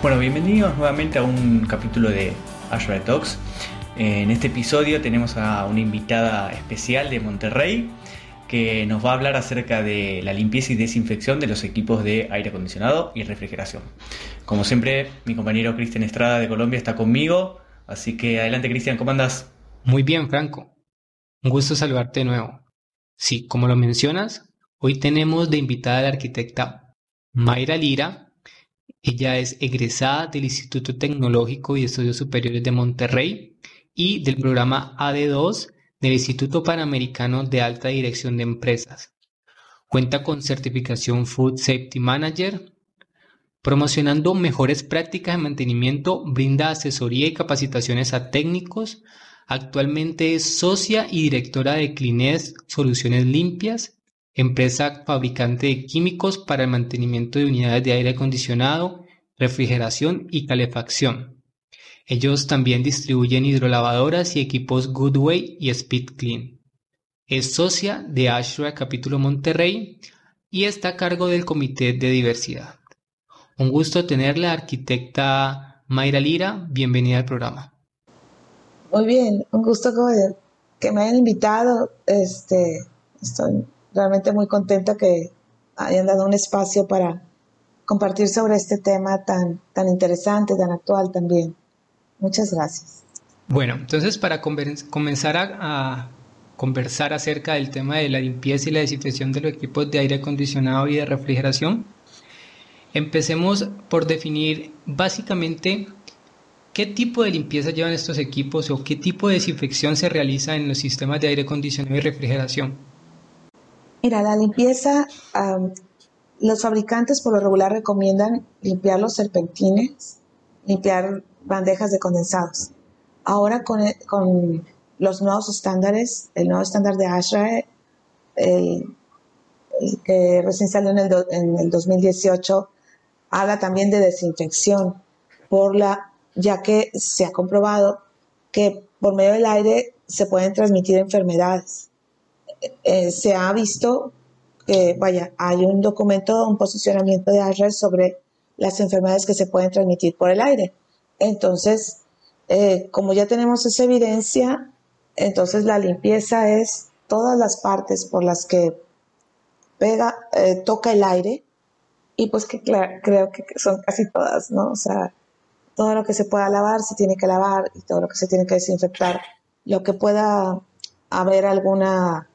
Bueno, bienvenidos nuevamente a un capítulo de Azure Talks. En este episodio tenemos a una invitada especial de Monterrey que nos va a hablar acerca de la limpieza y desinfección de los equipos de aire acondicionado y refrigeración. Como siempre, mi compañero Cristian Estrada de Colombia está conmigo, así que adelante Cristian, ¿cómo andas? Muy bien, Franco. Un gusto saludarte de nuevo. Sí, como lo mencionas, hoy tenemos de invitada a la arquitecta Mayra Lira, ella es egresada del Instituto Tecnológico y Estudios Superiores de Monterrey y del programa AD2 del Instituto Panamericano de Alta Dirección de Empresas. Cuenta con certificación Food Safety Manager. Promocionando mejores prácticas de mantenimiento, brinda asesoría y capacitaciones a técnicos. Actualmente es socia y directora de Clines Soluciones Limpias empresa fabricante de químicos para el mantenimiento de unidades de aire acondicionado, refrigeración y calefacción. Ellos también distribuyen hidrolavadoras y equipos Goodway y Speed Clean. Es socia de Ashra Capítulo Monterrey y está a cargo del Comité de Diversidad. Un gusto tenerla, arquitecta Mayra Lira. Bienvenida al programa. Muy bien, un gusto que me hayan invitado. Este, estoy realmente muy contenta que hayan dado un espacio para compartir sobre este tema tan, tan interesante, tan actual también. Muchas gracias. Bueno, entonces para comenzar a, conversar acerca del tema de la limpieza y la desinfección de los equipos de aire acondicionado y de refrigeración, empecemos por definir básicamente qué tipo de limpieza llevan estos equipos o qué tipo de desinfección se realiza en los sistemas de aire acondicionado y refrigeración. Mira, la limpieza, los fabricantes por lo regular recomiendan limpiar los serpentines, limpiar bandejas de condensados. Ahora con, los nuevos estándares, el nuevo estándar de ASHRAE, el, que recién salió en el, en el 2018, habla también de desinfección, por la, ya que se ha comprobado que por medio del aire se pueden transmitir enfermedades eh, se ha visto que, vaya, hay un documento, un posicionamiento de ASHRAE sobre las enfermedades que se pueden transmitir por el aire. Entonces, eh, como ya tenemos esa evidencia, entonces la limpieza es todas las partes por las que pega, eh, toca el aire, y pues que creo que son casi todas, ¿no? O sea, todo lo que se pueda lavar se tiene que lavar y todo lo que se tiene que desinfectar. Lo que pueda haber alguna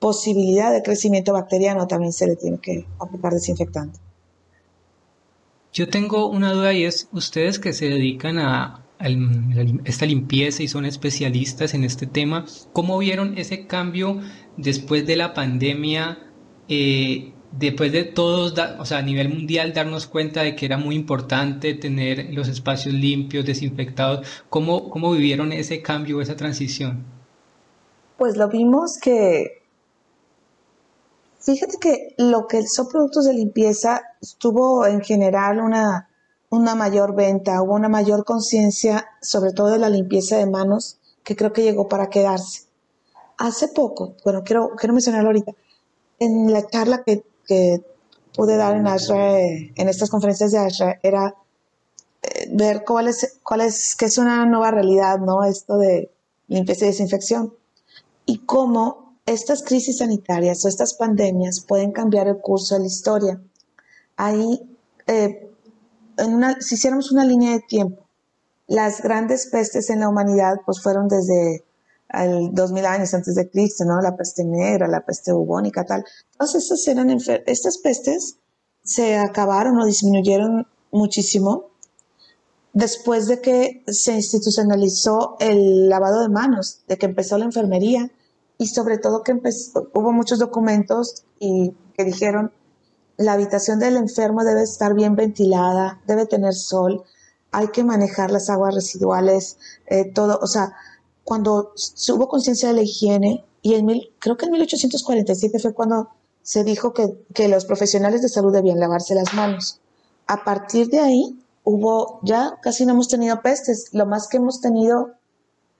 posibilidad de crecimiento bacteriano también se le tiene que aplicar desinfectante. Yo tengo una duda y es, ustedes que se dedican a, esta limpieza y son especialistas en este tema, ¿cómo vieron ese cambio después de la pandemia? Eh, después de todos, o sea, a nivel mundial, darnos cuenta de que era muy importante tener los espacios limpios, desinfectados, ¿cómo, cómo vivieron ese cambio, esa transición? Pues lo vimos que Fíjate que lo que son productos de limpieza tuvo en general una, una mayor venta, hubo una mayor conciencia, sobre todo de la limpieza de manos, que creo que llegó para quedarse. Hace poco, bueno, quiero, quiero mencionarlo ahorita, en la charla que, que pude dar en en estas conferencias de Ashra, era eh, ver cuál es, cuál es una nueva realidad, ¿no? Esto de limpieza y desinfección. Y cómo estas crisis sanitarias o estas pandemias pueden cambiar el curso de la historia. Ahí, eh, si hiciéramos una línea de tiempo, las grandes pestes en la humanidad pues fueron desde el 2000 años antes de Cristo, ¿no? La peste negra, la peste bubónica, tal. Todas estas eran estas pestes se acabaron o disminuyeron muchísimo después de que se institucionalizó el lavado de manos, de que empezó la enfermería, y sobre todo que hubo muchos documentos y que dijeron la habitación del enfermo debe estar bien ventilada, debe tener sol, hay que manejar las aguas residuales, eh, todo, o sea, cuando hubo conciencia de la higiene y en mil, creo que en 1847 fue cuando se dijo que, que los profesionales de salud debían lavarse las manos. A partir de ahí hubo, ya casi no hemos tenido pestes, lo más que hemos tenido,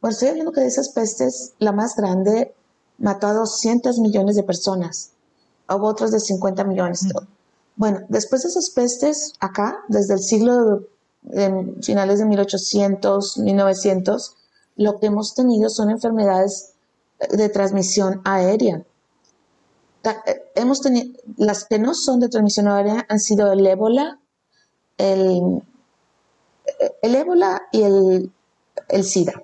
bueno, estoy hablando que de esas pestes, la más grande mató a 200 millones de personas. Hubo otros de 50 millones. Bueno, después de esas pestes, acá, desde el siglo en finales de 1800, 1900, lo que hemos tenido son enfermedades de transmisión aérea. Eh, hemos tenido, las que no son de transmisión aérea han sido el ébola, el, el ébola y el, el SIDA.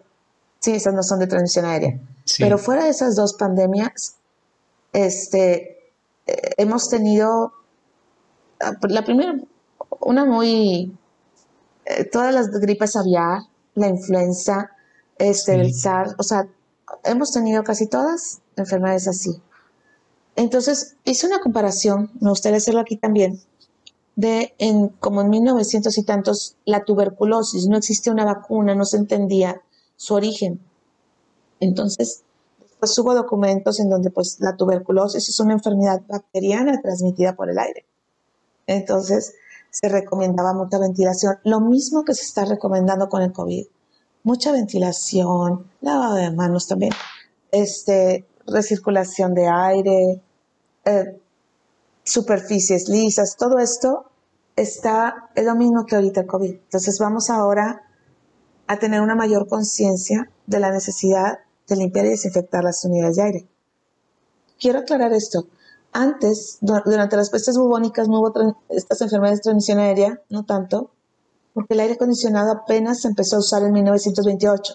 Sí, esas no son de transmisión aérea. Pero fuera de esas dos pandemias, este, eh, hemos tenido ah, la primera, una muy, eh, todas las gripes aviar, la influenza, este, el SARS, o sea, hemos tenido casi todas enfermedades así. Entonces, hice una comparación, me gustaría hacerlo aquí también, de en, como en 1900 y tantos, la tuberculosis, no existía una vacuna, no se entendía su origen. Entonces, después hubo documentos en donde pues la tuberculosis es una enfermedad bacteriana transmitida por el aire. Entonces, se recomendaba mucha ventilación, lo mismo que se está recomendando con el COVID. Mucha ventilación, lavado de manos también, este, recirculación de aire, eh, superficies lisas, todo esto está, es lo mismo que ahorita el COVID. Entonces vamos ahora a tener una mayor conciencia de la necesidad de limpiar y desinfectar las unidades de aire. Quiero aclarar esto. Antes, durante las pestes bubónicas no hubo estas enfermedades de transmisión aérea, no tanto, porque el aire acondicionado apenas se empezó a usar en 1928.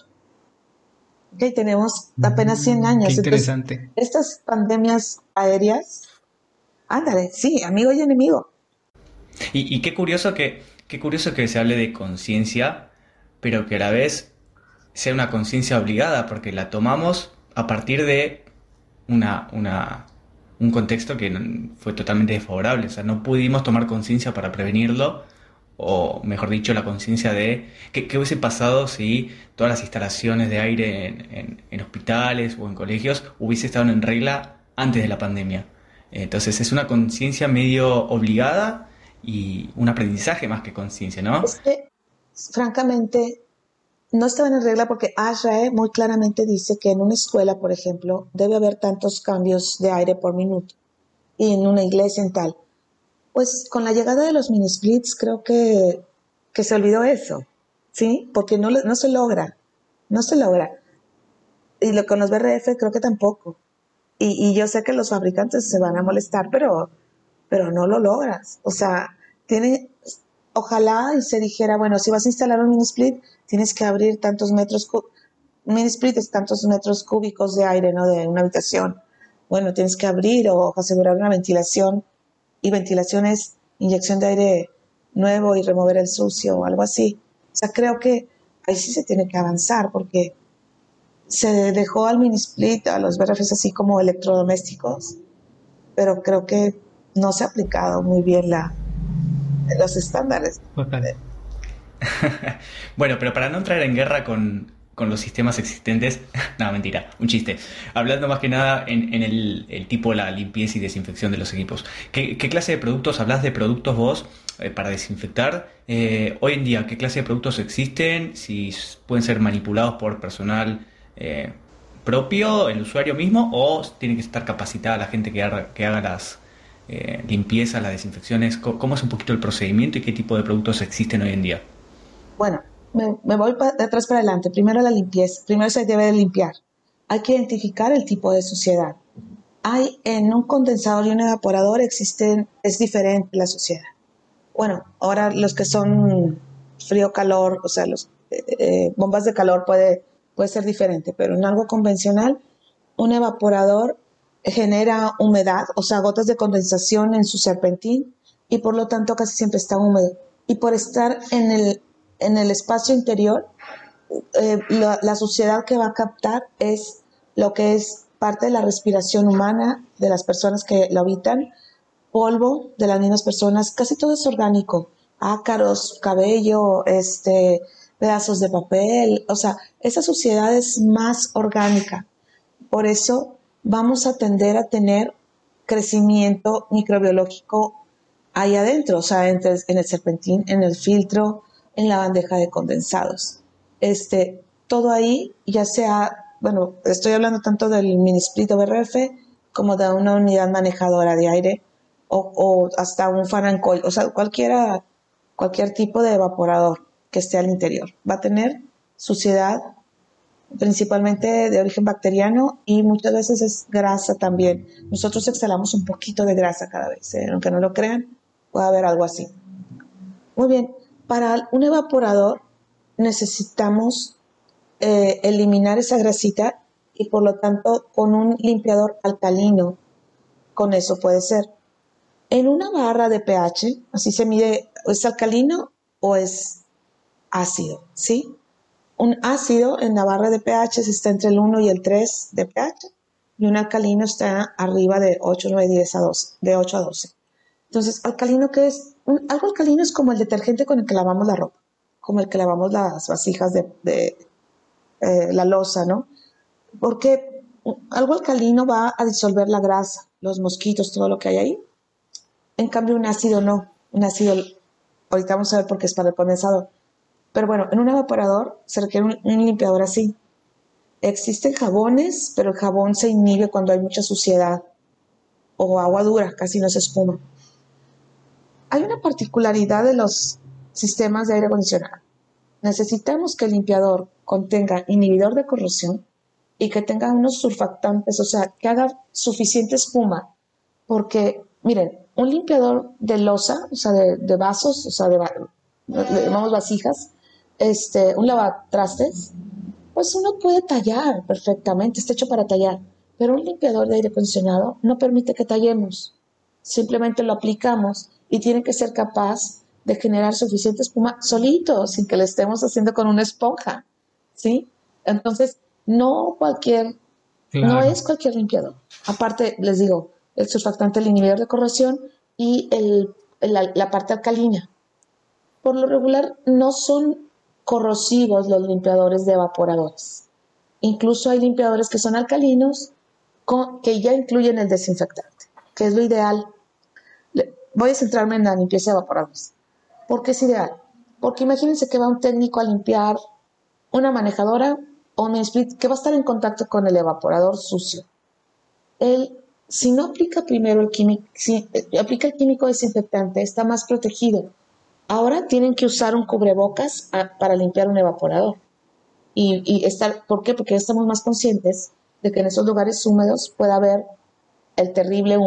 Ok, tenemos apenas 100 mm, años. Qué interesante. estas pandemias aéreas, ándale, sí, amigo y enemigo. Y, qué curioso que, qué curioso que se hable de conciencia, pero que a la vez sea una conciencia obligada, porque la tomamos a partir de una, una, un contexto que fue totalmente desfavorable. O sea, no pudimos tomar conciencia para prevenirlo, o mejor dicho, la conciencia de qué, hubiese pasado si todas las instalaciones de aire en, hospitales o en colegios hubiese estado en regla antes de la pandemia. Entonces es una conciencia medio obligada y un aprendizaje más que conciencia, ¿no? Es francamente, no estaban en regla porque ASRAE muy claramente dice que en una escuela, por ejemplo, debe haber tantos cambios de aire por minuto y en una iglesia en tal. Pues con la llegada de los mini splits creo que, que se olvidó eso, ¿sí? Porque no, no se logra, no se logra. Y lo, con los BRF creo que tampoco. Y, y yo sé que los fabricantes se van a molestar, pero, pero no lo logras. O sea, tiene, ojalá y se dijera, bueno, si vas a instalar un mini split, tienes que abrir tantos metros, mini split es tantos metros cúbicos de aire, ¿no? De una habitación. Bueno, tienes que abrir o asegurar una ventilación y ventilación es inyección de aire nuevo y remover el sucio o algo así. O sea, creo que ahí sí se tiene que avanzar porque se dejó al mini split, a los BRFs así como electrodomésticos, pero creo que no se ha aplicado muy bien la, los estándares. bueno, pero para no entrar en guerra con, los sistemas existentes, no, mentira, un chiste. Hablando más que nada en, el, el, tipo la limpieza y desinfección de los equipos. ¿Qué, clase de productos, hablas de productos vos eh, para desinfectar? Eh, hoy en día, ¿qué clase de productos existen? Si pueden ser manipulados por personal eh, propio, el usuario mismo, o tiene que estar capacitada la gente que haga, que haga las, eh, limpieza, las desinfecciones? ¿Cómo es un poquito el procedimiento y qué tipo de productos existen hoy en día? Bueno, me, voy de atrás para adelante. Primero la limpieza. Primero se debe de limpiar. Hay que identificar el tipo de suciedad. Hay en un condensador y un evaporador existen, es diferente la suciedad. Bueno, ahora los que son frío-calor, o sea, los eh, eh, bombas de calor puede, puede ser diferente, pero en algo convencional, un evaporador genera humedad, o sea, gotas de condensación en su serpentín y por lo tanto casi siempre está húmedo. Y por estar en el, en el espacio interior, eh, la, suciedad que va a captar es lo que es parte de la respiración humana de las personas que lo habitan, polvo de las mismas personas, casi todo es orgánico, ácaros, cabello, este, pedazos de papel, o sea, esa suciedad es más orgánica. Por eso vamos a tender a tener crecimiento microbiológico ahí adentro, o sea, en el serpentín, en el filtro, en la bandeja de condensados. Este, todo ahí, ya sea, bueno, estoy hablando tanto del mini split BRF como de una unidad manejadora de aire o, hasta un fan o sea, cualquiera, cualquier tipo de evaporador. que esté al interior. Va a tener suciedad principalmente de origen bacteriano y muchas veces es grasa también. Nosotros exhalamos un poquito de grasa cada vez, ¿eh? aunque no lo crean, puede haber algo así. Muy bien, para un evaporador necesitamos eh, eliminar esa grasita y por lo tanto con un limpiador alcalino, con eso puede ser. En una barra de pH, así se mide, ¿es alcalino o es ácido? ¿Sí? Un ácido en la barra de pH está entre el 1 y el 3 de pH y un alcalino está arriba de 8, 9, 10 a 12, de 8 a 12. Entonces, alcalino, ¿qué es? algo alcalino es como el detergente con el que lavamos la ropa, como el que lavamos las vasijas de, eh, la losa, ¿no? Porque algo alcalino va a disolver la grasa, los mosquitos, todo lo que hay ahí. En cambio, un ácido no. Un ácido, ahorita vamos a ver por qué es para el condensador. Pero bueno, en un evaporador se requiere un, limpiador así. Existen jabones, pero el jabón se inhibe cuando hay mucha suciedad o agua dura, casi no se espuma. Hay una particularidad de los sistemas de aire acondicionado. Necesitamos que el limpiador contenga inhibidor de corrosión y que tenga unos surfactantes, o sea, que haga suficiente espuma, porque, miren, un limpiador de losa, o sea, de, vasos, o sea, de, vasijas, este, un lavatrastes, pues uno puede tallar perfectamente, está hecho para tallar, pero un limpiador de aire acondicionado no permite que tallemos, simplemente lo aplicamos y tiene que ser capaz de generar suficiente espuma solito, sin que le estemos haciendo con una esponja, ¿sí? Entonces, no cualquier, no es cualquier limpiador. Aparte, les digo, el surfactante, el inhibidor de corrosión y el, la, parte alcalina. Por lo regular, no son corrosivos los limpiadores de evaporadores. Incluso hay limpiadores que son alcalinos que ya incluyen el desinfectante, que es lo ideal voy a centrarme en la limpieza de evaporadores. ¿Por qué es ideal? Porque imagínense que va un técnico a limpiar una manejadora o un split que va a estar en contacto con el evaporador sucio. Él, si no aplica primero el químico, si eh, aplica el químico desinfectante, está más protegido. Ahora tienen que usar un cubrebocas para limpiar un evaporador. Y, y estar, ¿Por qué? Porque estamos más conscientes de que en esos lugares húmedos puede haber el terrible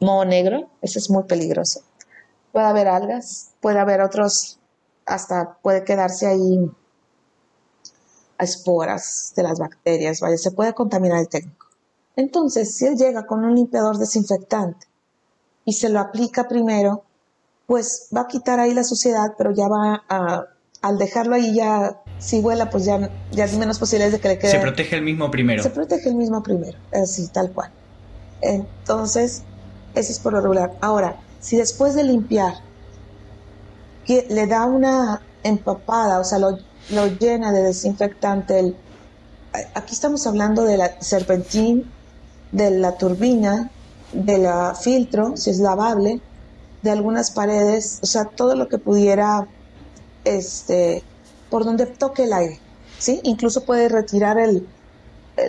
moho negro, ese es muy peligroso. Puede haber algas, puede haber otros, hasta puede quedarse ahí esporas de las bacterias, vaya, se puede contaminar el técnico. Entonces, si él llega con un limpiador desinfectante y se lo aplica primero, pues va a quitar ahí la suciedad, pero ya va a, al dejarlo ahí ya, si vuela, pues ya, ya es menos posibilidades de que le quede. Se protege el mismo primero. Se protege el mismo primero, así, tal cual. Entonces, ese es por lo regular. Ahora, si después de limpiar le da una empapada, o sea, lo, llena de desinfectante, el, aquí estamos hablando de la serpentín, de la turbina, de la filtro, si es lavable, de algunas paredes, o sea, todo lo que pudiera, este, por donde toque el aire, ¿sí? Incluso puede retirar el,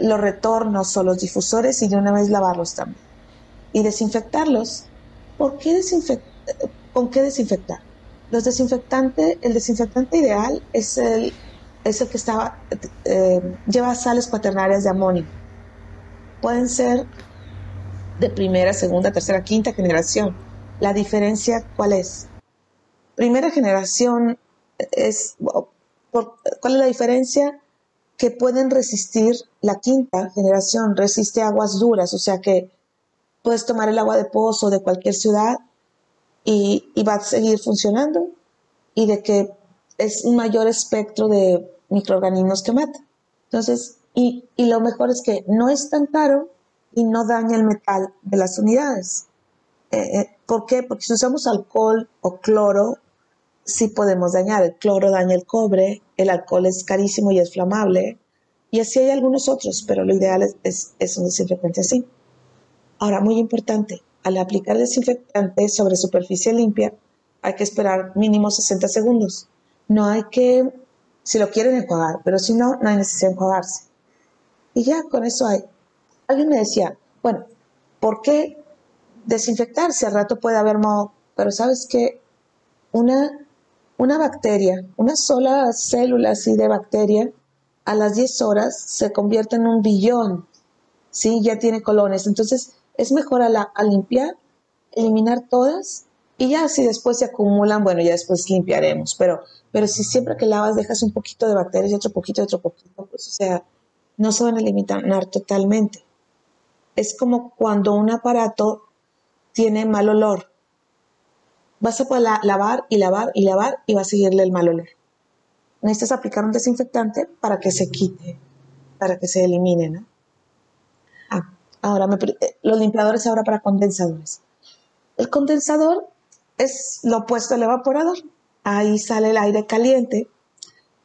los retornos o los difusores y de una vez lavarlos también y desinfectarlos. ¿Por qué ¿Con qué desinfectar? Los desinfectantes, el desinfectante ideal es el, es el que estaba, eh, lleva sales cuaternarias de amonio. Pueden ser de primera, segunda, tercera, quinta generación. La diferencia, ¿cuál es? Primera generación es, ¿cuál es la diferencia? Que pueden resistir, la quinta generación resiste aguas duras, o sea que puedes tomar el agua de pozo de cualquier ciudad y, va a seguir funcionando y de que es un mayor espectro de microorganismos que mata. Entonces, y, lo mejor es que no es tan caro y no daña el metal de las unidades. Eh, eh, ¿Por qué? Porque si usamos alcohol o cloro, sí podemos dañar. El cloro daña el cobre, el alcohol es carísimo y es flamable, y así hay algunos otros, pero lo ideal es, es, es un desinfectante así. Ahora, muy importante, al aplicar desinfectante sobre superficie limpia, hay que esperar mínimo 60 segundos. No hay que, si lo quieren enjuagar, pero si no, no hay necesidad de enjuagarse. Y ya con eso hay. Alguien me decía, bueno, ¿por qué desinfectarse? Al rato puede haber moho, pero sabes que una una bacteria, una sola célula así de bacteria, a las 10 horas se convierte en un billón, ¿sí? Ya tiene colones. Entonces, es mejor a, a limpiar, eliminar todas y ya si después se acumulan, bueno, ya después limpiaremos. Pero, pero si siempre que lavas dejas un poquito de bacterias y otro poquito, otro poquito, pues o sea, no se van a eliminar totalmente. Es como cuando un aparato tiene mal olor. Vas a poder lavar y lavar y lavar y va a seguirle el mal olor. Necesitas aplicar un desinfectante para que se quite, para que se elimine, ¿no? Ah, ahora, eh, los limpiadores ahora para condensadores. El condensador es lo opuesto al evaporador. Ahí sale el aire caliente.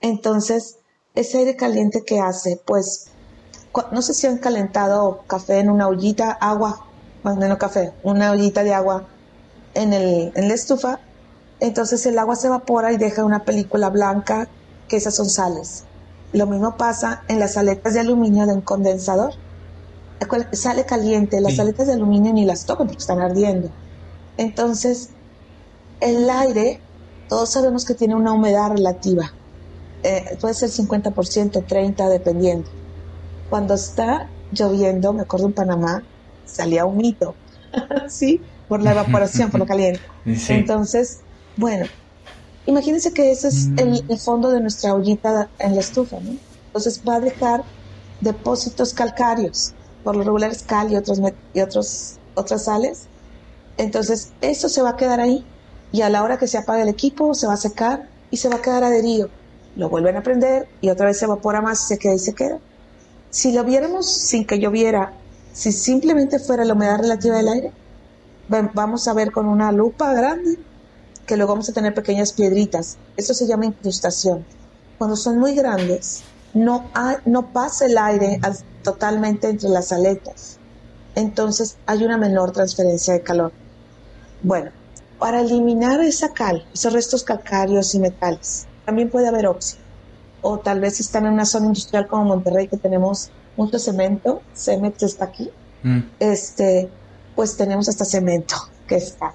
Entonces, ese aire caliente que hace, pues, no sé si han calentado café en una ollita, agua, más no café, una ollita de agua en, el, en la estufa. Entonces el agua se evapora y deja una película blanca, que esas son sales. Lo mismo pasa en las aletas de aluminio de un condensador. Sale caliente, las aletas de aluminio ni las tocan porque están ardiendo. Entonces, el aire, todos sabemos que tiene una humedad relativa. Eh, puede ser 50%, 30%, dependiendo. Cuando está lloviendo, me acuerdo en Panamá, salía un mito, ¿sí? Por la evaporación, por lo caliente. Entonces, bueno, imagínense que ese es el, mm. el, fondo de nuestra ollita en la estufa, ¿no? Entonces va a dejar depósitos calcáreos, por lo regular es cal y, otros, y otros, otras sales. Entonces, eso se va a quedar ahí y a la hora que se apague el equipo se va a secar y se va a quedar adherido. Lo vuelven a prender y otra vez se evapora más y se queda y se queda. Si lo viéramos sin que lloviera, si simplemente fuera la humedad relativa del aire, vamos a ver con una lupa grande que luego vamos a tener pequeñas piedritas. Eso se llama incrustación. Cuando son muy grandes, no, no pasa el aire totalmente entre las aletas. Entonces hay una menor transferencia de calor. Bueno, para eliminar esa cal, esos restos calcáreos y metales, también puede haber óxido. O tal vez están en una zona industrial como Monterrey que tenemos mucho cemento, Cemex está aquí, mm. este, pues tenemos hasta cemento que está,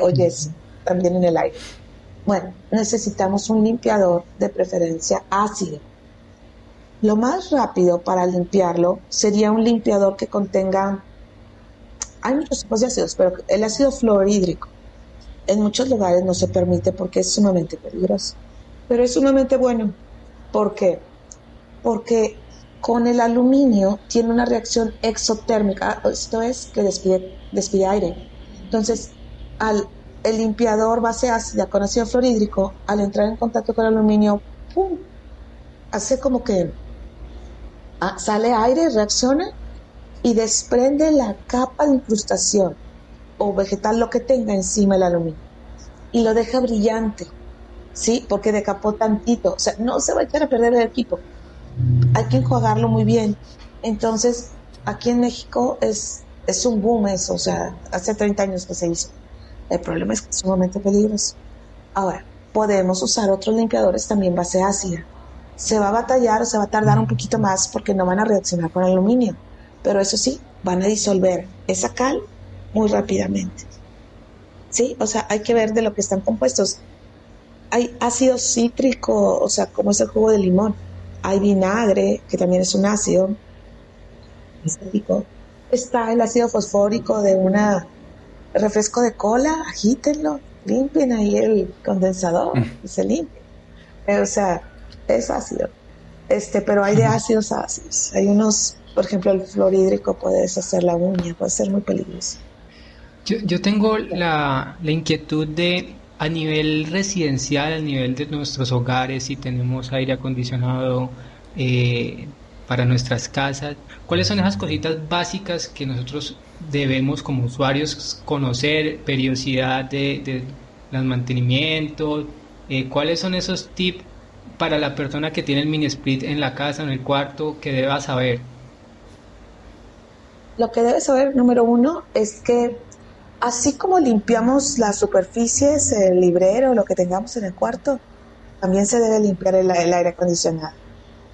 o yeso, también en el aire. Bueno, necesitamos un limpiador de preferencia ácido. Lo más rápido para limpiarlo sería un limpiador que contenga, hay muchos tipos de ácidos, pero el ácido fluorhídrico en muchos lugares no se permite porque es sumamente peligroso. Pero es sumamente bueno. ¿Por qué? Porque con el aluminio tiene una reacción exotérmica, esto es que despide, despide aire. Entonces, al el limpiador base ácida con ácido fluorhídrico, al entrar en contacto con el aluminio, ¡pum! hace como que ah, sale aire, reacciona y desprende la capa de incrustación o vegetal, lo que tenga encima el aluminio. Y lo deja brillante, ¿sí? Porque decapó tantito. O sea, no se va a echar a perder el equipo. Hay que enjuagarlo muy bien. Entonces, aquí en México es, es un boom eso. O sea, hace 30 años que se hizo. El problema es que es sumamente peligroso. Ahora, podemos usar otros limpiadores también base ácida. Se va a batallar o se va a tardar un poquito más porque no van a reaccionar con aluminio. Pero eso sí, van a disolver esa cal muy rápidamente. ¿Sí? O sea, hay que ver de lo que están compuestos. Hay ácido cítrico, o sea, como es el jugo de limón. Hay vinagre, que también es un ácido. Está el ácido fosfórico de una refresco de cola, agítenlo, limpien ahí el condensador mm. y se limpia. o sea, es ácido. Este, pero hay de ácidos ácidos. Hay unos, por ejemplo, el fluorhídrico puede deshacer la uña, puede ser muy peligroso. Yo, tengo la, inquietud de a nivel residencial, a nivel de nuestros hogares, si tenemos aire acondicionado eh, para nuestras casas, ¿cuáles son esas cositas básicas que nosotros debemos como usuarios conocer, periodicidad de, los mantenimientos, eh, cuáles son esos tips para la persona que tiene el mini split en la casa, en el cuarto, que deba saber? Lo que debe saber, número uno, es que Así como limpiamos las superficies, el librero, lo que tengamos en el cuarto, también se debe limpiar el, aire acondicionado.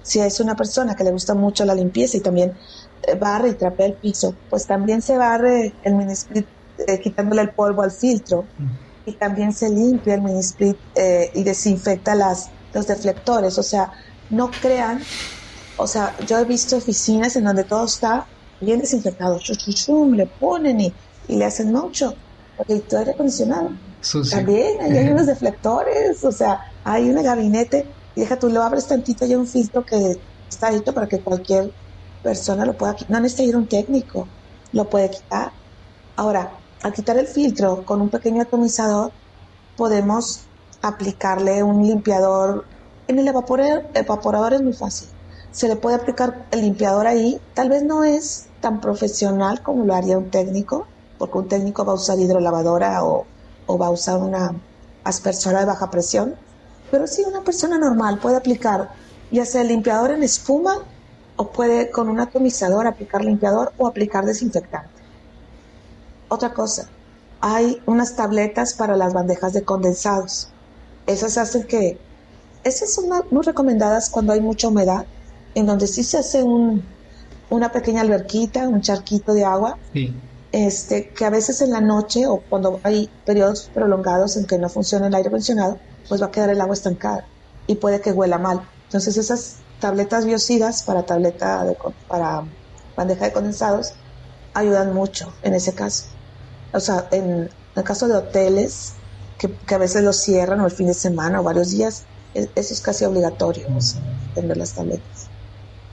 Si es una persona que le gusta mucho la limpieza y también eh, barre y trapea el piso, pues también se barre el mini split eh, quitándole el polvo al filtro y también se limpia el mini split eh, y desinfecta las, los deflectores. O sea, no crean, o sea, yo he visto oficinas en donde todo está bien desinfectado, chum, le ponen y, y, le hacen mucho, porque todo aire acondicionado. También hay unos deflectores, o sea, hay un gabinete y deja tú lo abres tantito hay un filtro que está hecho para que cualquier persona lo pueda quitar. No necesita ir un técnico, lo puede quitar. Ahora, al quitar el filtro con un pequeño atomizador, podemos aplicarle un limpiador. En el evaporador, evaporador es muy fácil. Se le puede aplicar el limpiador ahí. Tal vez no es tan profesional como lo haría un técnico, porque un técnico va a usar hidrolavadora o, va a usar una aspersora de baja presión. Pero sí, una persona normal puede aplicar ya sea el limpiador en espuma o puede con un atomizador aplicar limpiador o aplicar desinfectante. Otra cosa, hay unas tabletas para las bandejas de condensados. Esas hacen que, esas son muy recomendadas cuando hay mucha humedad, en donde sí se hace un, una pequeña alberquita, un charquito de agua, este, que a veces en la noche o cuando hay periodos prolongados en que no funciona el aire acondicionado, pues va a quedar el agua estancada y puede que huela mal. Entonces esas tabletas biocidas para tableta de, para bandeja de condensados ayudan mucho en ese caso o sea, en el caso de hoteles, que, a veces los cierran o el fin de semana o varios días, e, eso es casi obligatorio, tener las tabletas.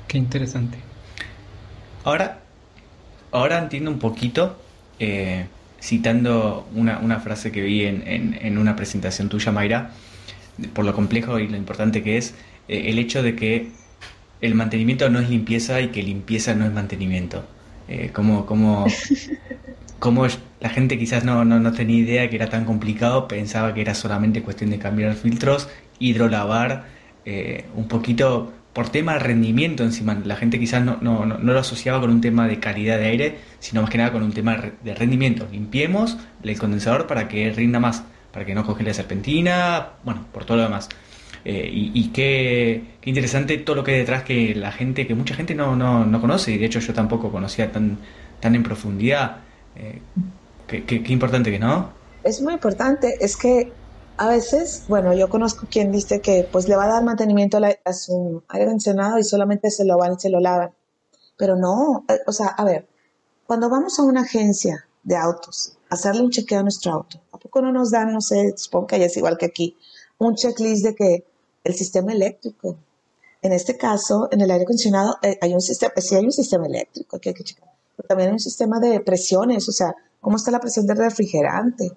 Qué interesante. Ahora, ahora entiendo un poquito, eh, citando una, frase que vi en, una presentación tuya, Mayra, por lo complejo y lo importante que es, eh, el hecho de que el mantenimiento no es limpieza y que limpieza no es mantenimiento. Eh, como, como como la gente quizás no, no, tenía idea que era tan complicado, pensaba que era solamente cuestión de cambiar filtros, hidrolavar, eh, un poquito por tema de rendimiento encima. La gente quizás no, no, no, lo asociaba con un tema de calidad de aire, sino más que nada con un tema de rendimiento. Limpiemos el condensador para que rinda más, para que no congele la serpentina, bueno, por todo lo demás. Eh, y, qué, qué, interesante todo lo que hay detrás que la gente, que mucha gente no, no, no conoce, y de hecho yo tampoco conocía tan, tan en profundidad eh, qué, importante que no. Es muy importante, es que a veces, bueno, yo conozco quien dice que pues le va a dar mantenimiento a, su aire acondicionado y solamente se lo van y se lo lavan. Pero no, eh, o sea, a ver, cuando vamos a una agencia de autos, a hacerle un chequeo a nuestro auto, ¿a poco no nos dan, no sé, supongo que es igual que aquí, un checklist de que el sistema eléctrico, en este caso, en el aire acondicionado, eh, hay un sistema, sí hay un sistema eléctrico que hay que checar también hay un sistema de presiones, o sea, cómo está la presión del refrigerante,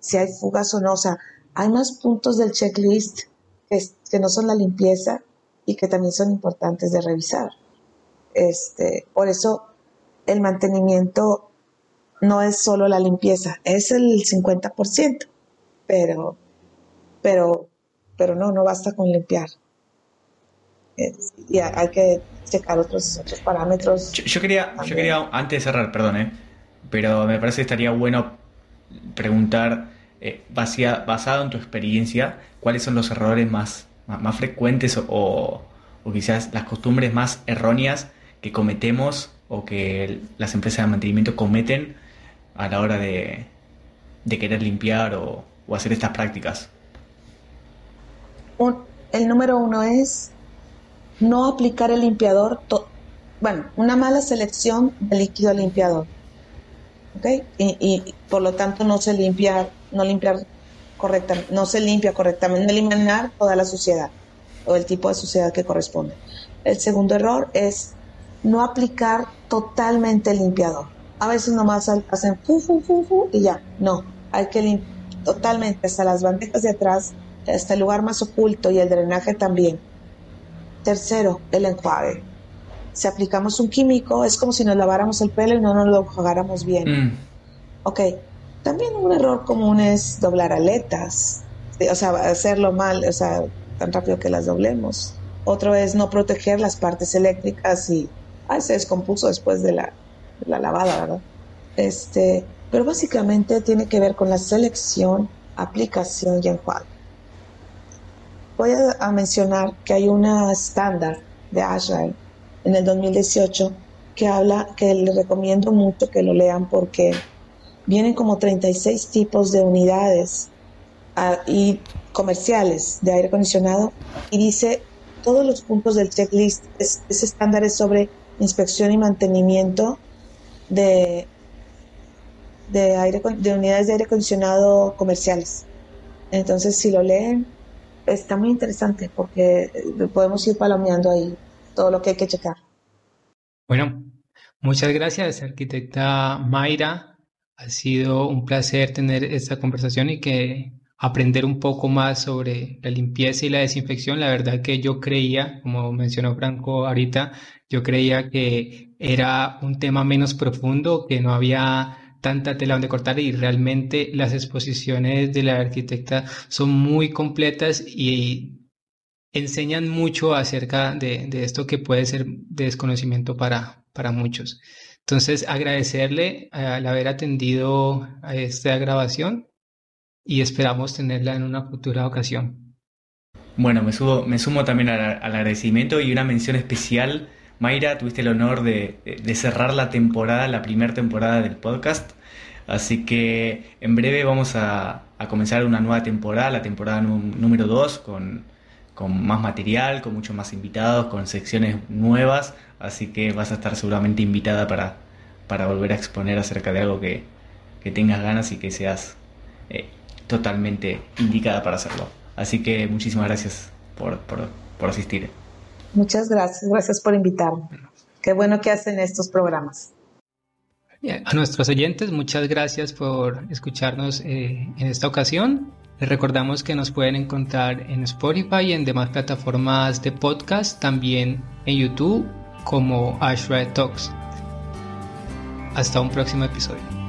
si hay fugas o no, o sea, hay más puntos del checklist que, que no son la limpieza y que también son importantes de revisar. Este, por eso el mantenimiento no es solo la limpieza, es el 50%, pero, pero, pero no, no basta con limpiar. y hay que checar otros, otros parámetros. Yo, quería, yo quería, antes de cerrar, perdón, ¿eh? pero me parece que estaría bueno preguntar, eh, basado en tu experiencia, cuáles son los errores más, más, frecuentes o, o, quizás las costumbres más erróneas que cometemos o que las empresas de mantenimiento cometen a la hora de, de querer limpiar o, o, hacer estas prácticas. el número uno es no aplicar el limpiador, bueno, una mala selección de líquido limpiador. ¿Ok? Y, por lo tanto no se limpia, no limpiar correctamente, no se limpia correctamente, no eliminar toda la suciedad o el tipo de suciedad que corresponde. El segundo error es no aplicar totalmente el limpiador. A veces nomás hacen fu, fu, fu, fu y ya. No, hay que limpiar totalmente hasta las bandejas de atrás, hasta el lugar más oculto y el drenaje también Tercero, el enjuague. Si aplicamos un químico, es como si nos laváramos el pelo y no nos lo enjuagáramos bien. Mm. Ok. También un error común es doblar aletas. O sea, hacerlo mal, o sea, tan rápido que las doblemos. Otro es no proteger las partes eléctricas y ay, se descompuso después de la, lavada, ¿verdad? Este, pero básicamente tiene que ver con la selección, aplicación y enjuague voy a, mencionar que hay una estándar de Azure en el 2018 que habla, que les recomiendo mucho que lo lean porque vienen como 36 tipos de unidades ah, y comerciales de aire acondicionado y dice todos los puntos del checklist, es, es estándares sobre inspección y mantenimiento de, de, aire, de unidades de aire acondicionado comerciales. Entonces, si lo leen, está muy interesante porque podemos ir palomeando ahí todo lo que hay que checar. Bueno, muchas gracias, arquitecta Mayra. Ha sido un placer tener esta conversación y que aprender un poco más sobre la limpieza y la desinfección. La verdad que yo creía, como mencionó Franco ahorita, yo creía que era un tema menos profundo, que no había tanta tela donde cortar y realmente las exposiciones de la arquitecta son muy completas y enseñan mucho acerca de, esto que puede ser desconocimiento para, para muchos. Entonces, agradecerle al haber atendido a esta grabación y esperamos tenerla en una futura ocasión. Bueno, me, subo, me sumo también al, agradecimiento y una mención especial. Mayra, tuviste el honor de, cerrar la temporada, la primera temporada del podcast. Así que en breve vamos a, comenzar una nueva temporada, la temporada número 2, con, con más material, con muchos más invitados, con secciones nuevas. Así que vas a estar seguramente invitada para, para volver a exponer acerca de algo que, que tengas ganas y que seas eh, totalmente indicada para hacerlo. Así que muchísimas gracias por, asistir. Muchas gracias, gracias por invitarme. Qué bueno que hacen estos programas. A nuestros oyentes, muchas gracias por escucharnos eh, en esta ocasión. Les recordamos que nos pueden encontrar en Spotify y en demás plataformas de podcast, también en YouTube como Ashray Talks. Hasta un próximo episodio.